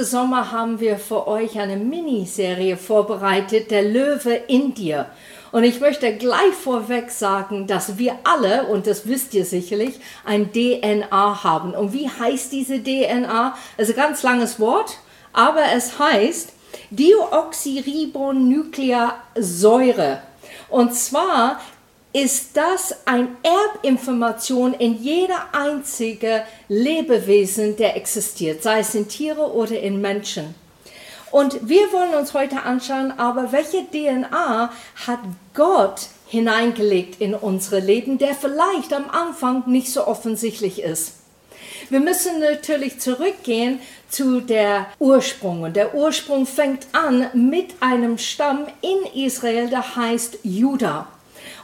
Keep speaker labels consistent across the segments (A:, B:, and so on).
A: Diese Sommer haben wir für euch eine Miniserie vorbereitet, der Löwe in dir. Und ich möchte gleich vorweg sagen, dass wir alle, und das wisst ihr sicherlich, ein DNA haben. Und wie heißt diese DNA? Also ganz langes Wort, aber es heißt Deoxyribonukleasäure. Und zwar ist das eine Erbinformation in jeder einzige Lebewesen, der existiert, sei es in Tiere oder in Menschen. Und wir wollen uns heute anschauen, aber welche DNA hat Gott hineingelegt in unsere Leben, der vielleicht am Anfang nicht so offensichtlich ist. Wir müssen natürlich zurückgehen zu der Ursprung. Und der Ursprung fängt an mit einem Stamm in Israel, der heißt Judah.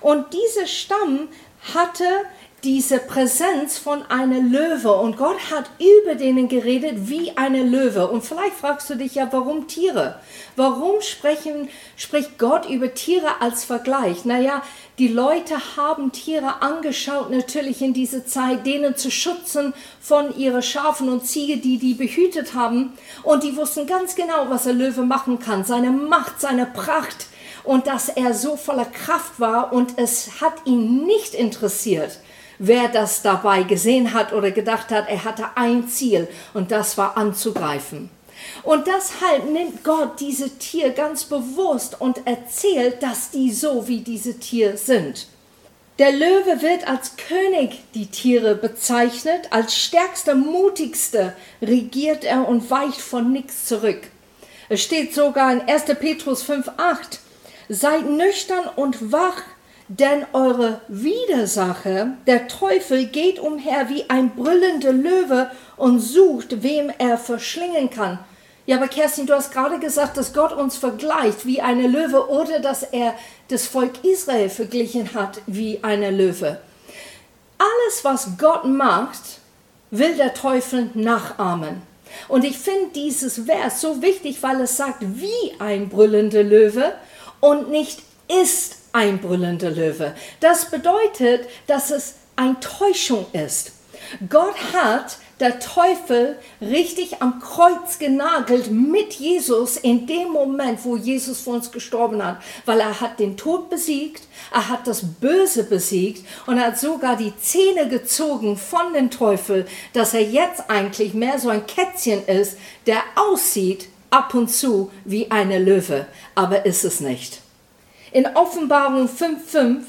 A: Und dieser Stamm hatte diese Präsenz von einer Löwe und Gott hat über denen geredet wie eine Löwe. Und vielleicht fragst du dich ja, warum Tiere? Warum sprechen, spricht Gott über Tiere als Vergleich? Naja, die Leute haben Tiere angeschaut, natürlich in dieser Zeit, denen zu schützen von ihren Schafen und Ziege, die die behütet haben. Und die wussten ganz genau, was ein Löwe machen kann. Seine Macht, seine Pracht und dass er so voller Kraft war und es hat ihn nicht interessiert, wer das dabei gesehen hat oder gedacht hat, er hatte ein Ziel und das war anzugreifen. Und deshalb nimmt Gott diese Tier ganz bewusst und erzählt, dass die so wie diese Tiere sind. Der Löwe wird als König die Tiere bezeichnet, als stärkster, mutigster regiert er und weicht von nichts zurück. Es steht sogar in 1. Petrus 5,8 Seid nüchtern und wach, denn eure Widersacher, der Teufel, geht umher wie ein brüllender Löwe und sucht, wem er verschlingen kann. Ja, aber Kerstin, du hast gerade gesagt, dass Gott uns vergleicht wie eine Löwe oder dass er das Volk Israel verglichen hat wie eine Löwe. Alles, was Gott macht, will der Teufel nachahmen. Und ich finde dieses Vers so wichtig, weil es sagt, wie ein brüllender Löwe und nicht ist ein brüllender Löwe. Das bedeutet, dass es eine Täuschung ist. Gott hat der Teufel richtig am Kreuz genagelt mit Jesus in dem Moment, wo Jesus für uns gestorben hat, weil er hat den Tod besiegt, er hat das Böse besiegt und er hat sogar die Zähne gezogen von dem Teufel, dass er jetzt eigentlich mehr so ein Kätzchen ist, der aussieht ab und zu wie eine Löwe, aber ist es nicht. In Offenbarung 5.5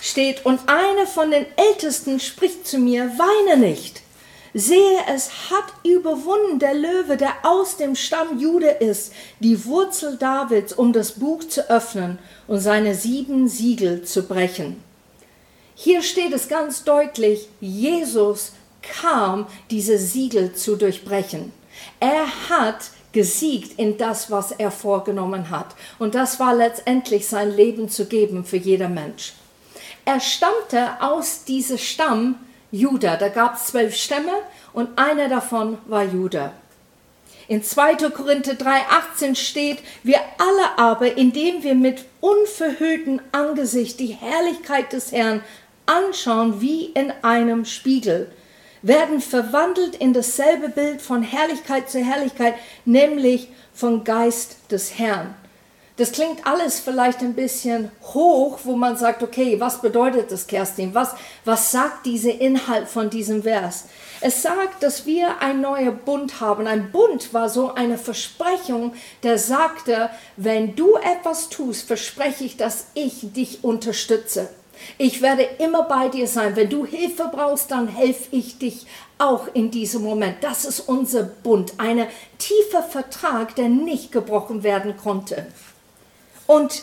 A: steht, und einer von den Ältesten spricht zu mir, weine nicht. Sehe, es hat überwunden der Löwe, der aus dem Stamm Jude ist, die Wurzel Davids, um das Buch zu öffnen und seine sieben Siegel zu brechen. Hier steht es ganz deutlich, Jesus kam, diese Siegel zu durchbrechen. Er hat gesiegt in das, was er vorgenommen hat. Und das war letztendlich sein Leben zu geben für jeder Mensch. Er stammte aus diesem Stamm Juda. Da gab es zwölf Stämme und einer davon war Juda. In 2. Korinther 3,18 steht, wir alle aber, indem wir mit unverhülltem Angesicht die Herrlichkeit des Herrn anschauen wie in einem Spiegel, werden verwandelt in dasselbe Bild von Herrlichkeit zu Herrlichkeit, nämlich von Geist des Herrn. Das klingt alles vielleicht ein bisschen hoch, wo man sagt, okay, was bedeutet das, Kerstin? Was, was sagt dieser Inhalt von diesem Vers? Es sagt, dass wir ein neuer Bund haben. Ein Bund war so eine Versprechung, der sagte, wenn du etwas tust, verspreche ich, dass ich dich unterstütze. Ich werde immer bei dir sein. Wenn du Hilfe brauchst, dann helfe ich dich auch in diesem Moment. Das ist unser Bund, ein tiefer Vertrag, der nicht gebrochen werden konnte. Und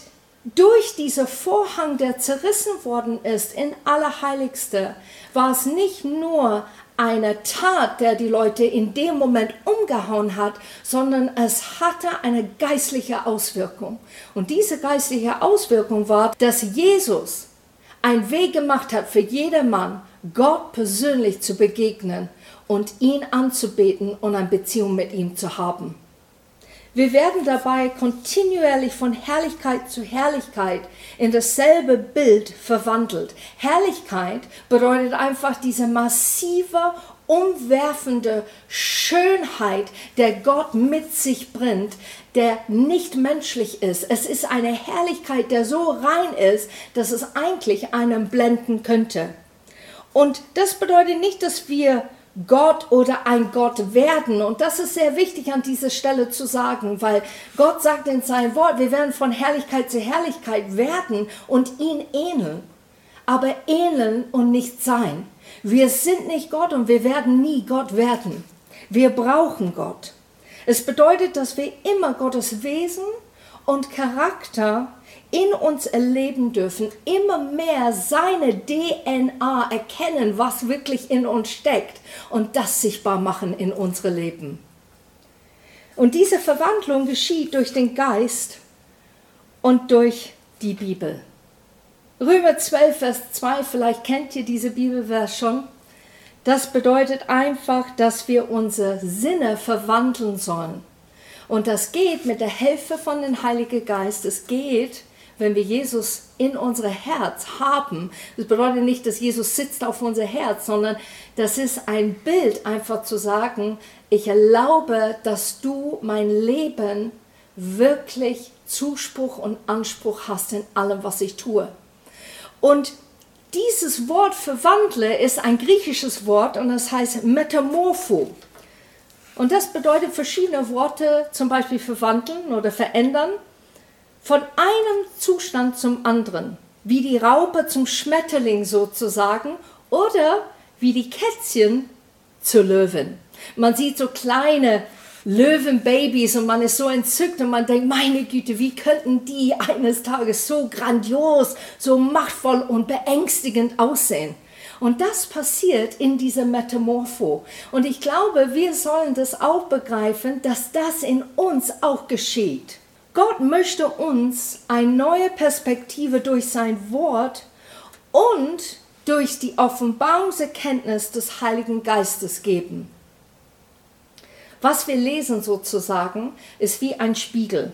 A: durch diesen Vorhang, der zerrissen worden ist in Allerheiligste, war es nicht nur eine Tat, der die Leute in dem Moment umgehauen hat, sondern es hatte eine geistliche Auswirkung. Und diese geistliche Auswirkung war, dass Jesus einen Weg gemacht hat für jedermann, Gott persönlich zu begegnen und ihn anzubeten und eine Beziehung mit ihm zu haben. Wir werden dabei kontinuierlich von Herrlichkeit zu Herrlichkeit in dasselbe Bild verwandelt. Herrlichkeit bedeutet einfach diese massive, umwerfende Schönheit, der Gott mit sich bringt, der nicht menschlich ist. Es ist eine Herrlichkeit, der so rein ist, dass es eigentlich einen blenden könnte. Und das bedeutet nicht, dass wir Gott oder ein Gott werden. Und das ist sehr wichtig an dieser Stelle zu sagen, weil Gott sagt in seinem Wort, wir werden von Herrlichkeit zu Herrlichkeit werden und ihn ähneln. Aber ähneln und nicht sein. Wir sind nicht Gott und wir werden nie Gott werden. Wir brauchen Gott. Es bedeutet, dass wir immer Gottes Wesen und Charakter in uns erleben dürfen, immer mehr seine DNA erkennen, was wirklich in uns steckt und das sichtbar machen in unsere Leben. Und diese Verwandlung geschieht durch den Geist und durch die Bibel. Römer 12, Vers 2, vielleicht kennt ihr diese Bibelvers schon. Das bedeutet einfach, dass wir unsere Sinne verwandeln sollen. Und das geht mit der Hilfe von dem Heiligen Geist. Es geht, wenn wir Jesus in unser Herz haben. Das bedeutet nicht, dass Jesus sitzt auf unser Herz, sondern das ist ein Bild, einfach zu sagen, ich erlaube, dass du mein Leben wirklich Zuspruch und Anspruch hast in allem, was ich tue. Und dieses Wort verwandle ist ein griechisches Wort und das heißt Metamorpho. Und das bedeutet verschiedene Worte, zum Beispiel verwandeln oder verändern, von einem Zustand zum anderen, wie die Raupe zum Schmetterling sozusagen oder wie die Kätzchen zur Löwen. Man sieht so kleine Löwenbabys und man ist so entzückt und man denkt, meine Güte, wie könnten die eines Tages so grandios, so machtvoll und beängstigend aussehen? Und das passiert in dieser Metamorpho. Und ich glaube, wir sollen das auch begreifen, dass das in uns auch geschieht. Gott möchte uns eine neue Perspektive durch sein Wort und durch die Offenbarungserkenntnis des Heiligen Geistes geben. Was wir lesen sozusagen, ist wie ein Spiegel.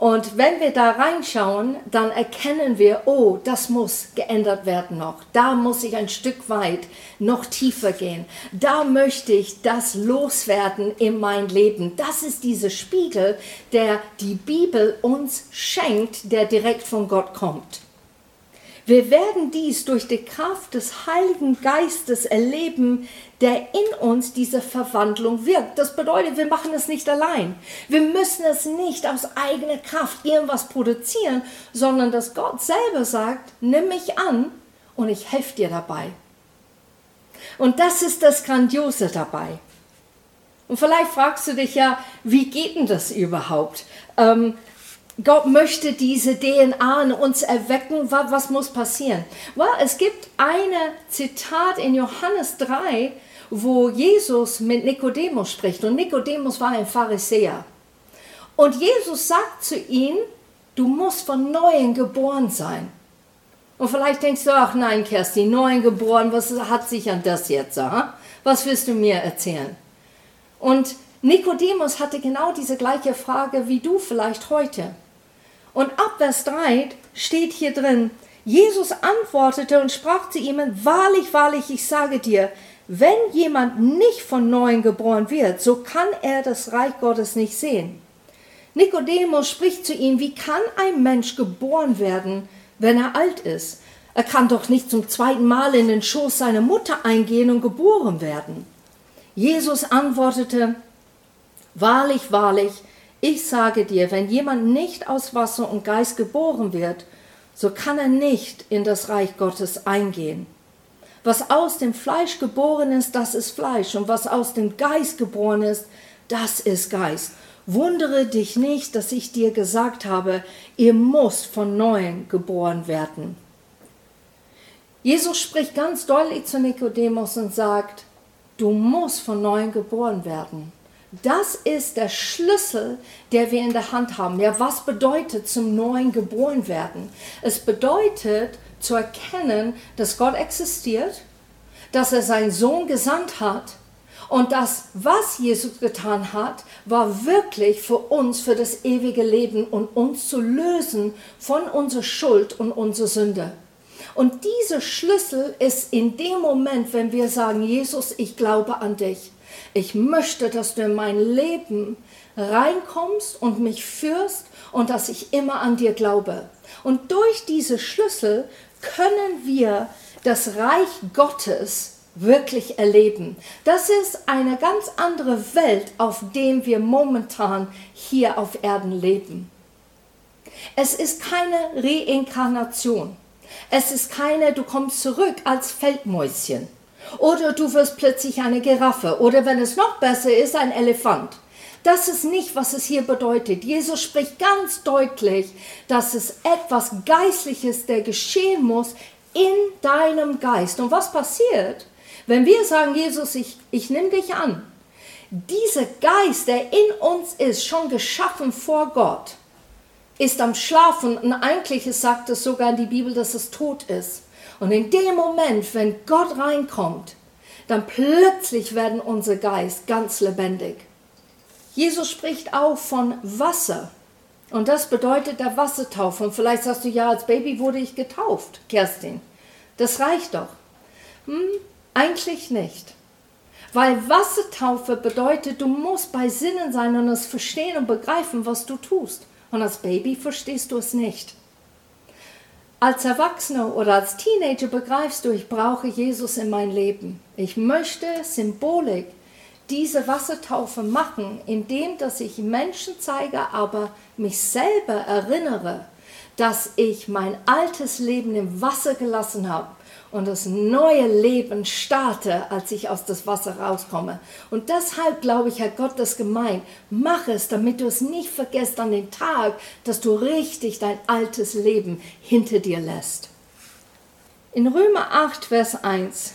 A: Und wenn wir da reinschauen, dann erkennen wir, oh, das muss geändert werden noch. Da muss ich ein Stück weit noch tiefer gehen. Da möchte ich das loswerden in mein Leben. Das ist dieser Spiegel, der die Bibel uns schenkt, der direkt von Gott kommt. Wir werden dies durch die Kraft des Heiligen Geistes erleben, der in uns diese Verwandlung wirkt. Das bedeutet, wir machen es nicht allein. Wir müssen es nicht aus eigener Kraft irgendwas produzieren, sondern dass Gott selber sagt, nimm mich an und ich helfe dir dabei. Und das ist das Grandiose dabei. Und vielleicht fragst du dich ja, wie geht denn das überhaupt? Ähm, Gott möchte diese DNA in uns erwecken. Was, was muss passieren? Well, es gibt ein Zitat in Johannes 3, wo Jesus mit Nikodemus spricht. Und Nikodemus war ein Pharisäer. Und Jesus sagt zu ihm, du musst von Neuem geboren sein. Und vielleicht denkst du, ach nein, Kerstin, Neuem geboren, was hat sich an das jetzt? Aha? Was willst du mir erzählen? Und Nikodemus hatte genau diese gleiche Frage wie du vielleicht heute. Und ab Vers 3 steht hier drin, Jesus antwortete und sprach zu ihm, wahrlich, wahrlich, ich sage dir, wenn jemand nicht von neuem geboren wird, so kann er das Reich Gottes nicht sehen. Nikodemus spricht zu ihm, wie kann ein Mensch geboren werden, wenn er alt ist? Er kann doch nicht zum zweiten Mal in den Schoß seiner Mutter eingehen und geboren werden. Jesus antwortete, Wahrlich, wahrlich, ich sage dir, wenn jemand nicht aus Wasser und Geist geboren wird, so kann er nicht in das Reich Gottes eingehen. Was aus dem Fleisch geboren ist, das ist Fleisch, und was aus dem Geist geboren ist, das ist Geist. Wundere dich nicht, dass ich dir gesagt habe, ihr müsst von neuem geboren werden. Jesus spricht ganz deutlich zu Nikodemus und sagt, du musst von neuem geboren werden. Das ist der Schlüssel, der wir in der Hand haben. Ja, was bedeutet zum Neuen geboren werden? Es bedeutet zu erkennen, dass Gott existiert, dass er seinen Sohn gesandt hat und das, was Jesus getan hat, war wirklich für uns, für das ewige Leben und uns zu lösen von unserer Schuld und unserer Sünde. Und dieser Schlüssel ist in dem Moment, wenn wir sagen, Jesus, ich glaube an dich. Ich möchte, dass du in mein Leben reinkommst und mich führst und dass ich immer an dir glaube. Und durch diese Schlüssel können wir das Reich Gottes wirklich erleben. Das ist eine ganz andere Welt, auf dem wir momentan hier auf Erden leben. Es ist keine Reinkarnation. Es ist keine, du kommst zurück als Feldmäuschen. Oder du wirst plötzlich eine Giraffe. Oder wenn es noch besser ist, ein Elefant. Das ist nicht, was es hier bedeutet. Jesus spricht ganz deutlich, dass es etwas Geistliches, der geschehen muss in deinem Geist. Und was passiert, wenn wir sagen, Jesus, ich, ich nehme dich an? Dieser Geist, der in uns ist, schon geschaffen vor Gott, ist am Schlafen und eigentlich sagt es sogar in die Bibel, dass es tot ist. Und in dem Moment, wenn Gott reinkommt, dann plötzlich werden unser Geist ganz lebendig. Jesus spricht auch von Wasser. Und das bedeutet der Wassertaufe. Und vielleicht sagst du, ja, als Baby wurde ich getauft, Kerstin. Das reicht doch. Hm, eigentlich nicht. Weil Wassertaufe bedeutet, du musst bei Sinnen sein und es verstehen und begreifen, was du tust. Und als Baby verstehst du es nicht. Als Erwachsener oder als Teenager begreifst du, ich brauche Jesus in mein Leben. Ich möchte Symbolik diese Wassertaufe machen, indem dass ich Menschen zeige, aber mich selber erinnere, dass ich mein altes Leben im Wasser gelassen habe und das neue Leben starte, als ich aus das Wasser rauskomme. Und deshalb glaube ich, hat Gott das gemeint. Mach es, damit du es nicht vergisst an den Tag, dass du richtig dein altes Leben hinter dir lässt. In Römer 8, Vers 1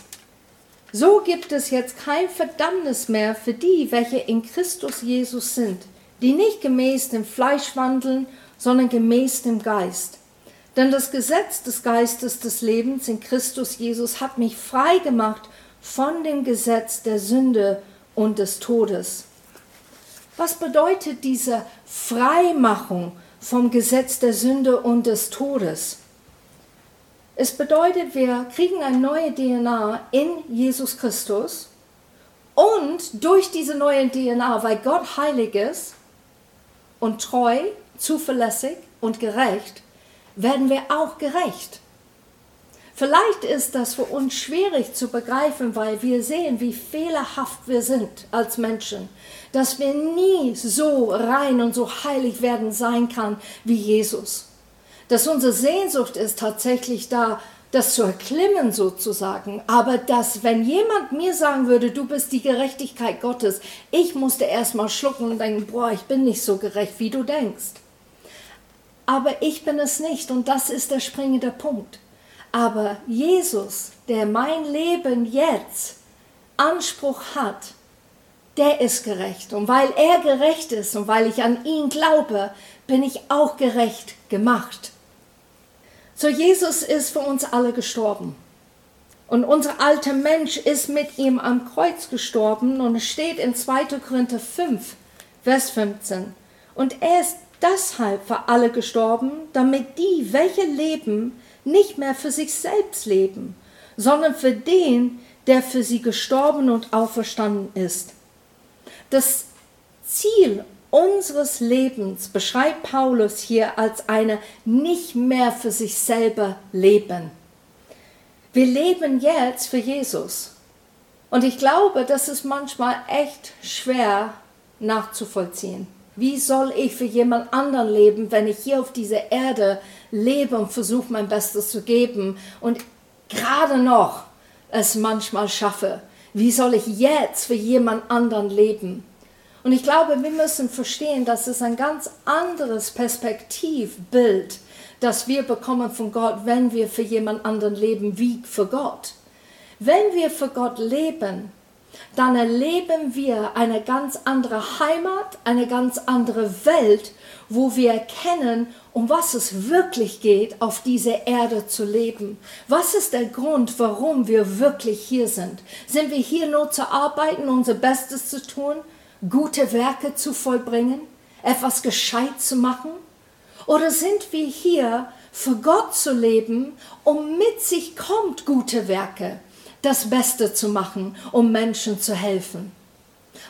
A: so gibt es jetzt kein Verdammnis mehr für die, welche in Christus Jesus sind, die nicht gemäß dem Fleisch wandeln, sondern gemäß dem Geist. Denn das Gesetz des Geistes des Lebens in Christus Jesus hat mich frei gemacht von dem Gesetz der Sünde und des Todes. Was bedeutet diese Freimachung vom Gesetz der Sünde und des Todes? Es bedeutet, wir kriegen eine neue DNA in Jesus Christus und durch diese neue DNA, weil Gott heilig ist und treu, zuverlässig und gerecht, werden wir auch gerecht. Vielleicht ist das für uns schwierig zu begreifen, weil wir sehen, wie fehlerhaft wir sind als Menschen, dass wir nie so rein und so heilig werden sein kann wie Jesus dass unsere Sehnsucht ist tatsächlich da, das zu erklimmen sozusagen, aber dass wenn jemand mir sagen würde, du bist die Gerechtigkeit Gottes, ich musste erstmal schlucken und denken, boah, ich bin nicht so gerecht, wie du denkst. Aber ich bin es nicht und das ist der springende Punkt. Aber Jesus, der mein Leben jetzt Anspruch hat, der ist gerecht. Und weil er gerecht ist und weil ich an ihn glaube, bin ich auch gerecht gemacht. So Jesus ist für uns alle gestorben. Und unser alter Mensch ist mit ihm am Kreuz gestorben und es steht in 2. Korinther 5, Vers 15. Und er ist deshalb für alle gestorben, damit die, welche leben, nicht mehr für sich selbst leben, sondern für den, der für sie gestorben und auferstanden ist. Das Ziel unseres Lebens beschreibt Paulus hier als eine nicht mehr für sich selber leben. Wir leben jetzt für Jesus. Und ich glaube, das ist manchmal echt schwer nachzuvollziehen. Wie soll ich für jemand anderen leben, wenn ich hier auf dieser Erde lebe und versuche mein Bestes zu geben und gerade noch es manchmal schaffe? Wie soll ich jetzt für jemand anderen leben? Und ich glaube, wir müssen verstehen, dass es ein ganz anderes Perspektivbild, das wir bekommen von Gott, wenn wir für jemand anderen leben wie für Gott. Wenn wir für Gott leben, dann erleben wir eine ganz andere Heimat, eine ganz andere Welt, wo wir erkennen, um was es wirklich geht, auf dieser Erde zu leben. Was ist der Grund, warum wir wirklich hier sind? Sind wir hier nur zu arbeiten, unser Bestes zu tun? Gute Werke zu vollbringen, etwas gescheit zu machen? Oder sind wir hier für Gott zu leben, um mit sich kommt gute Werke, das Beste zu machen, um Menschen zu helfen.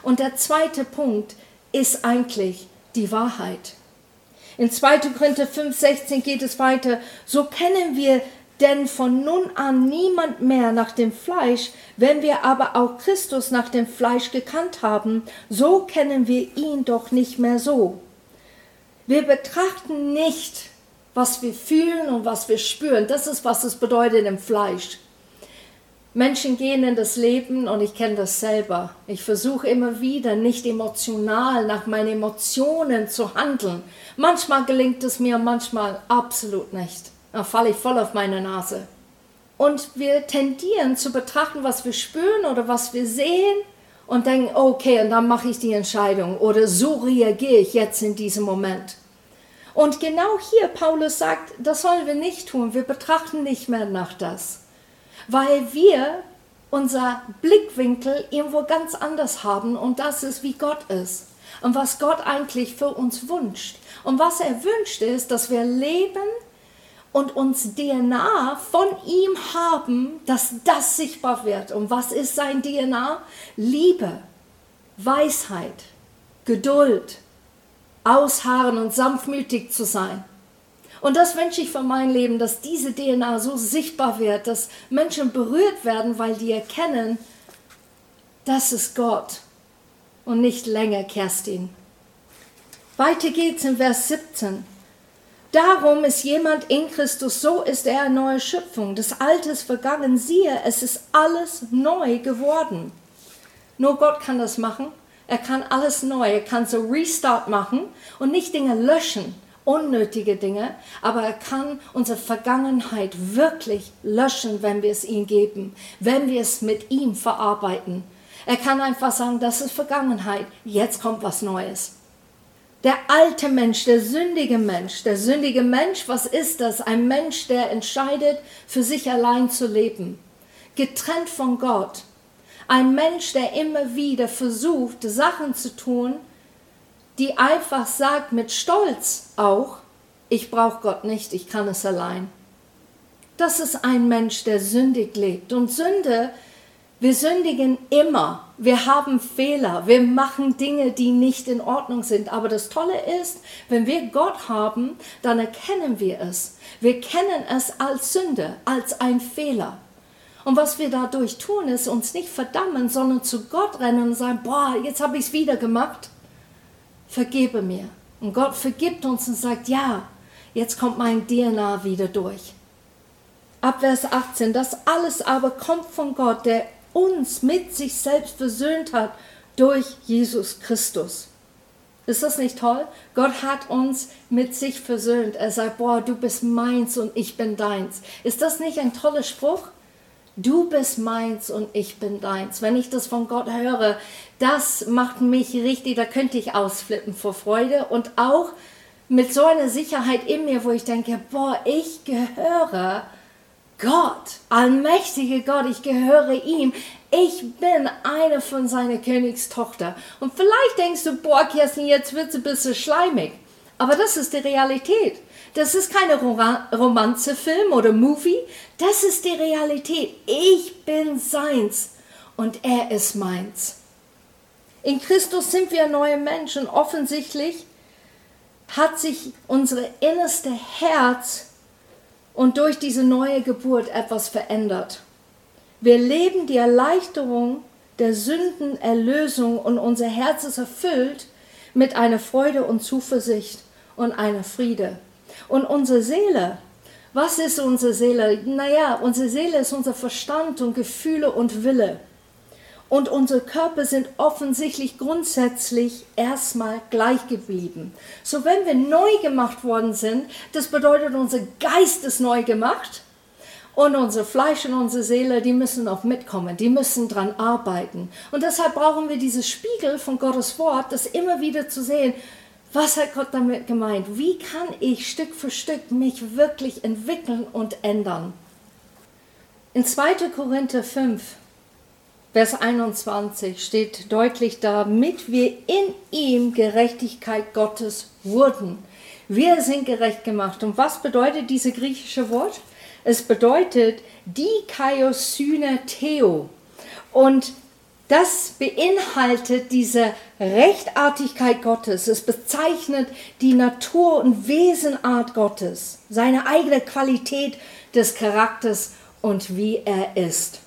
A: Und der zweite Punkt ist eigentlich die Wahrheit. In 2. Korinther 5,16 geht es weiter. So kennen wir denn von nun an niemand mehr nach dem Fleisch, wenn wir aber auch Christus nach dem Fleisch gekannt haben, so kennen wir ihn doch nicht mehr so. Wir betrachten nicht was wir fühlen und was wir spüren. Das ist, was es bedeutet im Fleisch. Menschen gehen in das Leben und ich kenne das selber. Ich versuche immer wieder nicht emotional nach meinen Emotionen zu handeln. Manchmal gelingt es mir, manchmal absolut nicht. Da falle ich voll auf meine Nase. Und wir tendieren zu betrachten, was wir spüren oder was wir sehen und denken, okay, und dann mache ich die Entscheidung oder so reagiere ich jetzt in diesem Moment. Und genau hier, Paulus sagt, das sollen wir nicht tun. Wir betrachten nicht mehr nach das, weil wir unser Blickwinkel irgendwo ganz anders haben und das ist, wie Gott ist und was Gott eigentlich für uns wünscht. Und was er wünscht ist, dass wir leben und uns DNA von ihm haben, dass das sichtbar wird. Und was ist sein DNA? Liebe, Weisheit, Geduld, ausharren und sanftmütig zu sein. Und das wünsche ich für mein Leben, dass diese DNA so sichtbar wird, dass Menschen berührt werden, weil die erkennen, das ist Gott und nicht länger Kerstin. Weiter geht's in Vers 17. Darum ist jemand in Christus, so ist er eine neue Schöpfung. Das Alte ist vergangen, siehe, es ist alles neu geworden. Nur Gott kann das machen. Er kann alles neu, er kann so Restart machen und nicht Dinge löschen, unnötige Dinge, aber er kann unsere Vergangenheit wirklich löschen, wenn wir es ihm geben, wenn wir es mit ihm verarbeiten. Er kann einfach sagen, das ist Vergangenheit, jetzt kommt was Neues. Der alte Mensch, der sündige Mensch, der sündige Mensch, was ist das? Ein Mensch, der entscheidet, für sich allein zu leben, getrennt von Gott ein Mensch, der immer wieder versucht, Sachen zu tun, die einfach sagt mit Stolz auch, ich brauche Gott nicht, ich kann es allein. Das ist ein Mensch, der sündig lebt. Und Sünde, wir sündigen immer. Wir haben Fehler. Wir machen Dinge, die nicht in Ordnung sind. Aber das Tolle ist, wenn wir Gott haben, dann erkennen wir es. Wir kennen es als Sünde, als ein Fehler. Und was wir dadurch tun, ist uns nicht verdammen, sondern zu Gott rennen und sagen, boah, jetzt habe ich es wieder gemacht. Vergebe mir. Und Gott vergibt uns und sagt, ja, jetzt kommt mein DNA wieder durch. Ab Vers 18, das alles aber kommt von Gott, der uns mit sich selbst versöhnt hat durch Jesus Christus. Ist das nicht toll? Gott hat uns mit sich versöhnt. Er sagt, boah, du bist meins und ich bin deins. Ist das nicht ein toller Spruch? Du bist meins und ich bin deins. Wenn ich das von Gott höre, das macht mich richtig, da könnte ich ausflippen vor Freude und auch mit so einer Sicherheit in mir, wo ich denke, boah, ich gehöre Gott, allmächtige Gott, ich gehöre ihm. Ich bin eine von seiner Königstochter. Und vielleicht denkst du, boah, Kerstin, jetzt wird es ein bisschen schleimig. Aber das ist die Realität. Das ist keine Romanzefilm oder Movie. Das ist die Realität. Ich bin seins und er ist meins. In Christus sind wir neue Menschen. Offensichtlich hat sich unser innerste Herz und durch diese neue Geburt etwas verändert. Wir leben die Erleichterung der Sündenerlösung und unser Herz ist erfüllt mit einer Freude und Zuversicht und einer Friede. Und unsere Seele, was ist unsere Seele? Naja, unsere Seele ist unser Verstand und Gefühle und Wille. Und unsere Körper sind offensichtlich grundsätzlich erstmal gleich geblieben. So wenn wir neu gemacht worden sind, das bedeutet, unser Geist ist neu gemacht und unser Fleisch und unsere Seele, die müssen auch mitkommen, die müssen dran arbeiten. Und deshalb brauchen wir dieses Spiegel von Gottes Wort, das immer wieder zu sehen, was hat Gott damit gemeint? Wie kann ich Stück für Stück mich wirklich entwickeln und ändern? In 2. Korinther 5, Vers 21 steht deutlich, damit wir in ihm Gerechtigkeit Gottes wurden. Wir sind gerecht gemacht. Und was bedeutet dieses griechische Wort? Es bedeutet Dikaiosyne Theo. Und das beinhaltet diese Rechtartigkeit Gottes. Es bezeichnet die Natur und Wesenart Gottes, seine eigene Qualität des Charakters und wie er ist.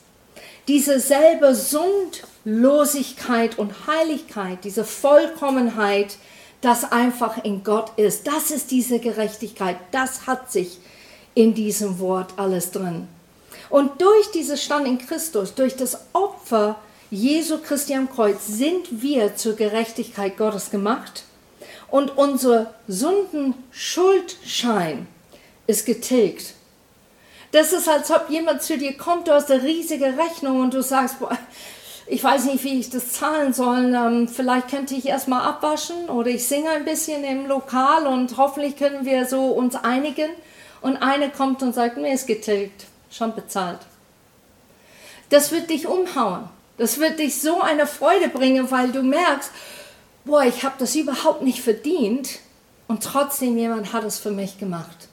A: Diese selbe Sündlosigkeit und Heiligkeit, diese Vollkommenheit, das einfach in Gott ist, das ist diese Gerechtigkeit, das hat sich in diesem Wort alles drin. Und durch diesen Stand in Christus, durch das Opfer Jesu Christi am Kreuz, sind wir zur Gerechtigkeit Gottes gemacht und unser Sünden-Schuldschein ist getilgt. Das ist, als ob jemand zu dir kommt, du hast eine riesige Rechnung und du sagst, boah, ich weiß nicht, wie ich das zahlen soll. Ähm, vielleicht könnte ich erstmal abwaschen oder ich singe ein bisschen im Lokal und hoffentlich können wir so uns einigen. Und eine kommt und sagt, mir ist getilgt, schon bezahlt. Das wird dich umhauen. Das wird dich so eine Freude bringen, weil du merkst, boah, ich habe das überhaupt nicht verdient und trotzdem jemand hat es für mich gemacht.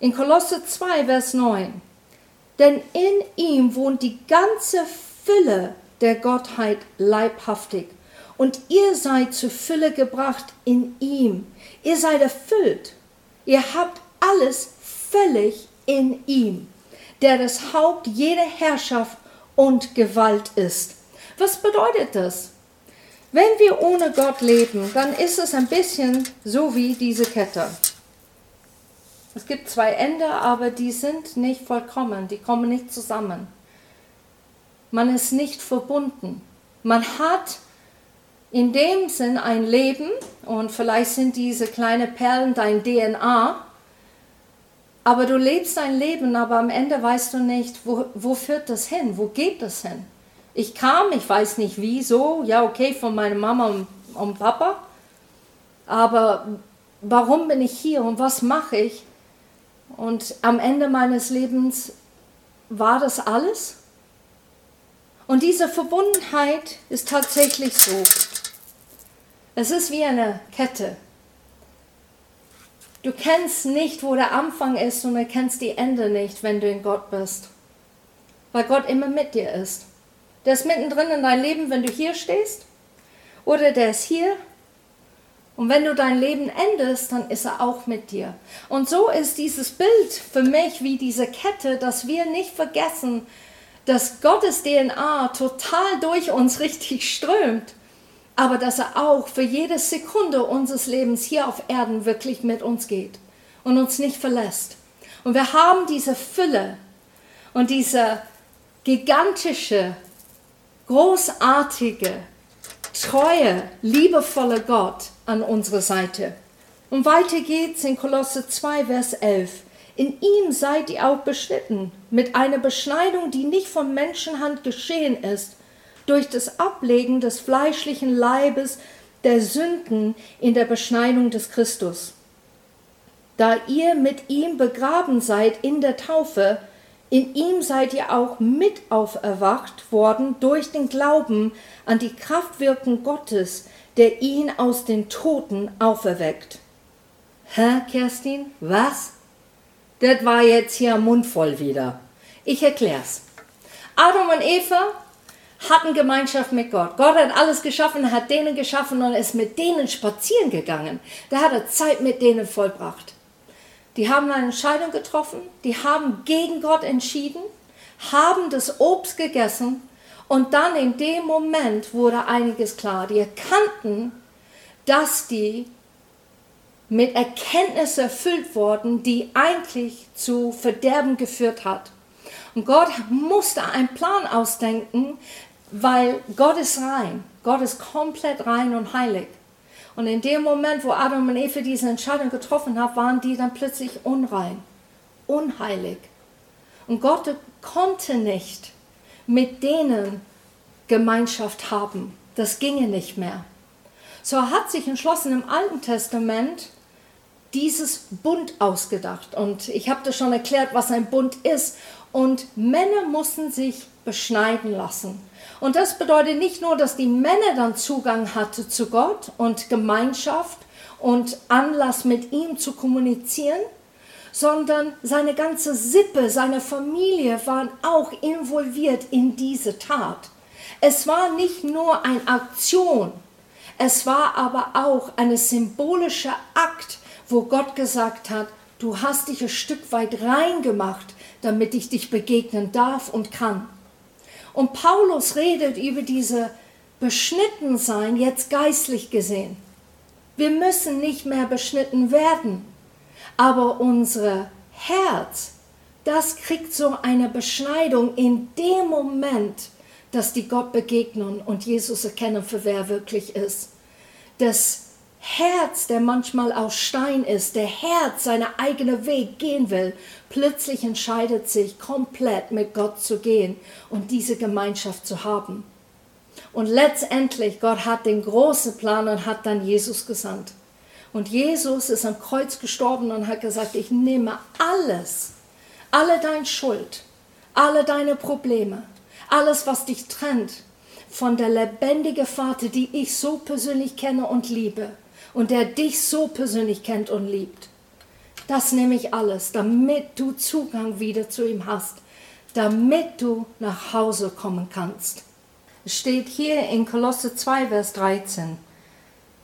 A: In Kolosse 2, Vers 9. Denn in ihm wohnt die ganze Fülle der Gottheit leibhaftig. Und ihr seid zur Fülle gebracht in ihm. Ihr seid erfüllt. Ihr habt alles völlig in ihm, der das Haupt jeder Herrschaft und Gewalt ist. Was bedeutet das? Wenn wir ohne Gott leben, dann ist es ein bisschen so wie diese Kette. Es gibt zwei Ende, aber die sind nicht vollkommen, die kommen nicht zusammen. Man ist nicht verbunden. Man hat in dem Sinn ein Leben und vielleicht sind diese kleinen Perlen dein DNA, aber du lebst dein Leben, aber am Ende weißt du nicht, wo, wo führt das hin, wo geht das hin. Ich kam, ich weiß nicht wieso, ja okay, von meiner Mama und, und Papa, aber warum bin ich hier und was mache ich? Und am Ende meines Lebens war das alles? Und diese Verbundenheit ist tatsächlich so. Es ist wie eine Kette. Du kennst nicht, wo der Anfang ist und du kennst die Ende nicht, wenn du in Gott bist. Weil Gott immer mit dir ist. Der ist mittendrin in dein Leben, wenn du hier stehst. Oder der ist hier. Und wenn du dein Leben endest, dann ist er auch mit dir. Und so ist dieses Bild für mich wie diese Kette, dass wir nicht vergessen, dass Gottes DNA total durch uns richtig strömt, aber dass er auch für jede Sekunde unseres Lebens hier auf Erden wirklich mit uns geht und uns nicht verlässt. Und wir haben diese Fülle und diese gigantische, großartige, treue, liebevolle Gott an unserer Seite. Und weiter geht's in Kolosse 2, Vers 11. In ihm seid ihr auch beschnitten, mit einer Beschneidung, die nicht von Menschenhand geschehen ist, durch das Ablegen des fleischlichen Leibes der Sünden in der Beschneidung des Christus. Da ihr mit ihm begraben seid in der Taufe, in ihm seid ihr auch mit auferwacht worden durch den Glauben an die Kraftwirkung Gottes, der ihn aus den Toten auferweckt. Hä, Kerstin, was? Das war jetzt hier mundvoll wieder. Ich erklär's. Adam und Eva hatten Gemeinschaft mit Gott. Gott hat alles geschaffen, hat denen geschaffen und ist mit denen spazieren gegangen. Da hat er Zeit mit denen vollbracht. Die haben eine Entscheidung getroffen, die haben gegen Gott entschieden, haben das Obst gegessen und dann in dem Moment wurde einiges klar. Die erkannten, dass die mit Erkenntnis erfüllt worden, die eigentlich zu Verderben geführt hat. Und Gott musste einen Plan ausdenken, weil Gott ist rein. Gott ist komplett rein und heilig. Und in dem Moment, wo Adam und Eva diese Entscheidung getroffen haben, waren die dann plötzlich unrein, unheilig. Und Gott konnte nicht mit denen Gemeinschaft haben. Das ginge nicht mehr. So hat sich entschlossen, im Alten Testament dieses Bund ausgedacht. Und ich habe das schon erklärt, was ein Bund ist. Und Männer mussten sich beschneiden lassen. Und das bedeutet nicht nur, dass die Männer dann Zugang hatten zu Gott und Gemeinschaft und Anlass mit ihm zu kommunizieren, sondern seine ganze Sippe, seine Familie waren auch involviert in diese Tat. Es war nicht nur eine Aktion, es war aber auch ein symbolischer Akt, wo Gott gesagt hat, du hast dich ein Stück weit reingemacht, damit ich dich begegnen darf und kann. Und Paulus redet über diese Beschnittensein jetzt geistlich gesehen. Wir müssen nicht mehr beschnitten werden, aber unser Herz, das kriegt so eine Beschneidung in dem Moment, dass die Gott begegnen und Jesus erkennen, für wer er wirklich ist. Das Herz, der manchmal aus Stein ist, der Herz seinen eigenen Weg gehen will, plötzlich entscheidet sich komplett mit Gott zu gehen und diese Gemeinschaft zu haben. Und letztendlich, Gott hat den großen Plan und hat dann Jesus gesandt. Und Jesus ist am Kreuz gestorben und hat gesagt, ich nehme alles, alle deine Schuld, alle deine Probleme, alles, was dich trennt von der lebendigen Vater, die ich so persönlich kenne und liebe und der dich so persönlich kennt und liebt. Das nehme ich alles, damit du Zugang wieder zu ihm hast, damit du nach Hause kommen kannst. Es steht hier in Kolosse 2, Vers 13.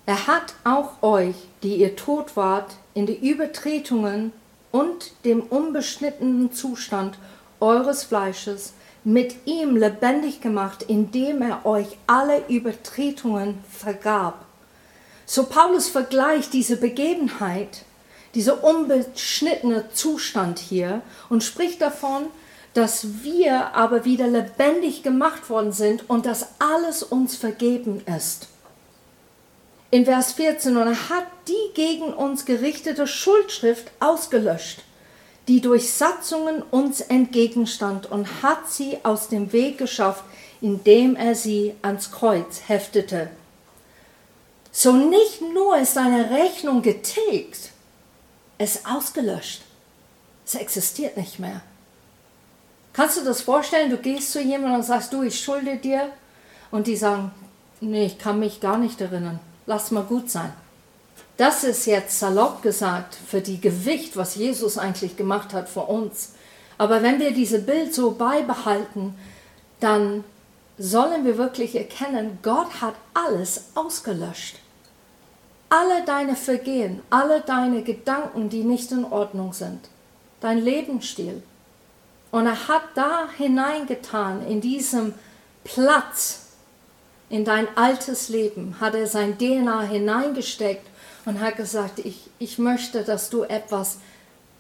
A: Er hat auch euch, die ihr tot wart, in die Übertretungen und dem unbeschnittenen Zustand eures Fleisches mit ihm lebendig gemacht, indem er euch alle Übertretungen vergab. So Paulus vergleicht diese Begebenheit, dieser unbeschnittene Zustand hier und spricht davon, dass wir aber wieder lebendig gemacht worden sind und dass alles uns vergeben ist. In Vers 14, und er hat die gegen uns gerichtete Schuldschrift ausgelöscht die durch Satzungen uns entgegenstand und hat sie aus dem Weg geschafft, indem er sie ans Kreuz heftete. So nicht nur ist seine Rechnung getilgt, es ist ausgelöscht. Es existiert nicht mehr. Kannst du das vorstellen? Du gehst zu jemandem und sagst, du, ich schulde dir. Und die sagen, nee, ich kann mich gar nicht erinnern. Lass mal gut sein. Das ist jetzt salopp gesagt für die Gewicht, was Jesus eigentlich gemacht hat für uns. Aber wenn wir diese Bild so beibehalten, dann sollen wir wirklich erkennen, Gott hat alles ausgelöscht. Alle deine Vergehen, alle deine Gedanken, die nicht in Ordnung sind, dein Lebensstil. Und er hat da hineingetan, in diesem Platz, in dein altes Leben, hat er sein DNA hineingesteckt und hat gesagt, ich, ich möchte, dass du etwas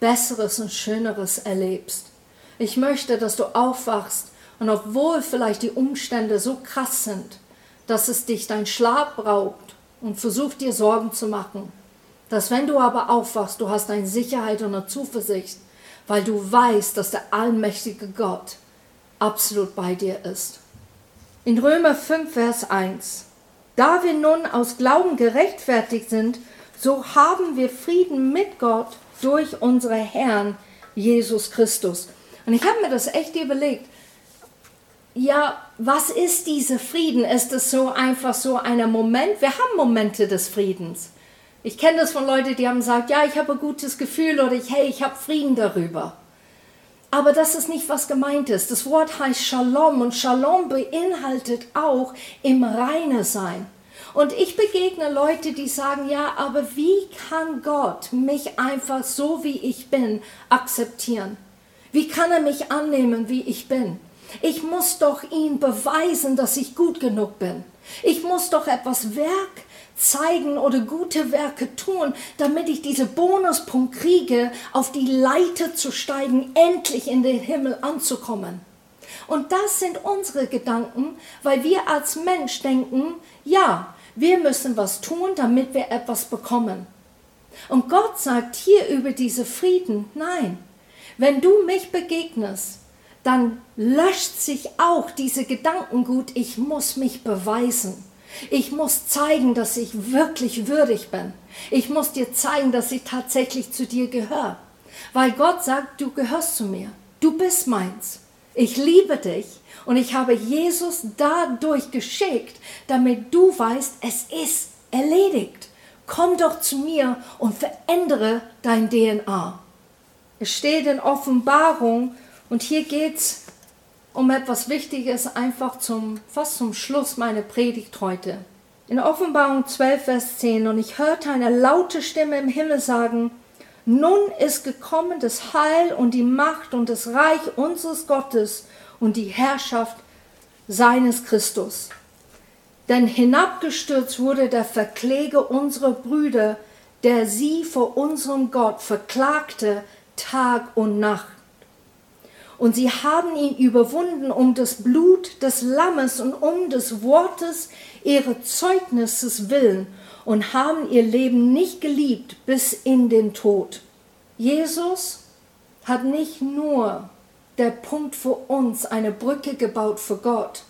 A: Besseres und Schöneres erlebst. Ich möchte, dass du aufwachst und obwohl vielleicht die Umstände so krass sind, dass es dich dein Schlaf raubt und versucht dir Sorgen zu machen, dass wenn du aber aufwachst, du hast eine Sicherheit und eine Zuversicht, weil du weißt, dass der allmächtige Gott absolut bei dir ist. In Römer 5, Vers 1. Da wir nun aus Glauben gerechtfertigt sind, so haben wir Frieden mit Gott durch unsere Herrn Jesus Christus. Und ich habe mir das echt überlegt. Ja, was ist dieser Frieden? Ist es so einfach so ein Moment? Wir haben Momente des Friedens. Ich kenne das von Leuten, die haben gesagt, ja, ich habe ein gutes Gefühl oder ich, hey, ich habe Frieden darüber. Aber das ist nicht, was gemeint ist. Das Wort heißt Shalom und Shalom beinhaltet auch im Reine sein. Und ich begegne Leute, die sagen, ja, aber wie kann Gott mich einfach so, wie ich bin, akzeptieren? Wie kann er mich annehmen, wie ich bin? Ich muss doch ihm beweisen, dass ich gut genug bin. Ich muss doch etwas Werk zeigen oder gute Werke tun, damit ich diese Bonuspunkt kriege, auf die Leiter zu steigen, endlich in den Himmel anzukommen. Und das sind unsere Gedanken, weil wir als Mensch denken, ja, wir müssen was tun, damit wir etwas bekommen. Und Gott sagt hier über diese Frieden, nein, wenn du mich begegnest, dann löscht sich auch diese Gedankengut, ich muss mich beweisen. Ich muss zeigen, dass ich wirklich würdig bin. Ich muss dir zeigen, dass ich tatsächlich zu dir gehöre. Weil Gott sagt, du gehörst zu mir. Du bist meins. Ich liebe dich und ich habe Jesus dadurch geschickt, damit du weißt, es ist erledigt. Komm doch zu mir und verändere dein DNA. Es steht in Offenbarung und hier geht es um etwas Wichtiges, einfach zum, fast zum Schluss meiner Predigt heute. In Offenbarung 12, Vers 10, und ich hörte eine laute Stimme im Himmel sagen, nun ist gekommen das Heil und die Macht und das Reich unseres Gottes und die Herrschaft seines Christus. Denn hinabgestürzt wurde der Verkläger unserer Brüder, der sie vor unserem Gott verklagte Tag und Nacht. Und sie haben ihn überwunden um das Blut des Lammes und um des Wortes ihres Zeugnisses willen und haben ihr Leben nicht geliebt bis in den Tod. Jesus hat nicht nur der Punkt für uns eine Brücke gebaut für Gott.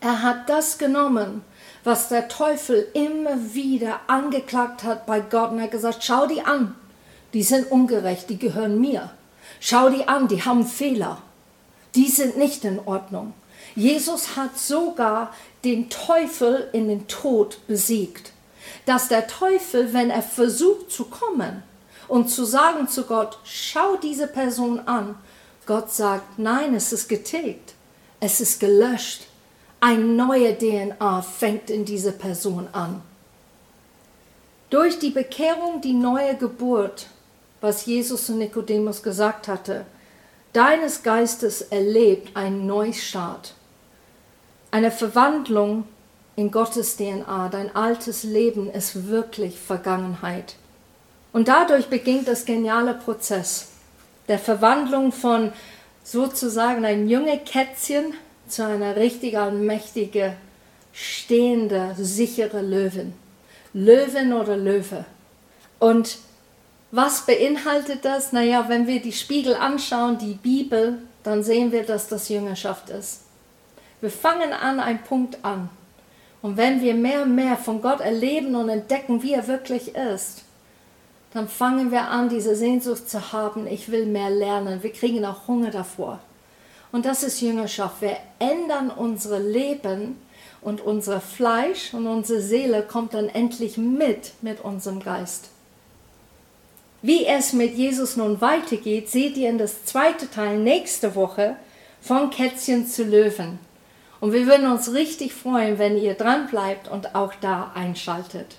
A: Er hat das genommen, was der Teufel immer wieder angeklagt hat bei Gott und er hat gesagt, schau die an, die sind ungerecht, die gehören mir. Schau die an, die haben Fehler. Die sind nicht in Ordnung. Jesus hat sogar den Teufel in den Tod besiegt. Dass der Teufel, wenn er versucht zu kommen und zu sagen zu Gott, schau diese Person an, Gott sagt, nein, es ist getilgt, es ist gelöscht. Ein neuer DNA fängt in dieser Person an. Durch die Bekehrung, die neue Geburt, was Jesus zu Nikodemus gesagt hatte, deines Geistes erlebt ein Neustart eine Verwandlung in Gottes DNA. Dein altes Leben ist wirklich Vergangenheit. Und dadurch beginnt das geniale Prozess der Verwandlung von sozusagen ein junge Kätzchen zu einer richtig mächtige, stehende, sichere Löwin. Löwin oder Löwe. Und was beinhaltet das? Naja, wenn wir die Spiegel anschauen, die Bibel, dann sehen wir, dass das Jüngerschaft ist. Wir fangen an einen Punkt an. Und wenn wir mehr und mehr von Gott erleben und entdecken, wie er wirklich ist, dann fangen wir an, diese Sehnsucht zu haben, ich will mehr lernen. Wir kriegen auch Hunger davor. Und das ist Jüngerschaft. Wir ändern unsere Leben und unser Fleisch und unsere Seele kommt dann endlich mit mit unserem Geist. Wie es mit Jesus nun weitergeht, seht ihr in das zweite Teil nächste Woche von Kätzchen zu Löwen. Und wir würden uns richtig freuen, wenn ihr dran bleibt und auch da einschaltet.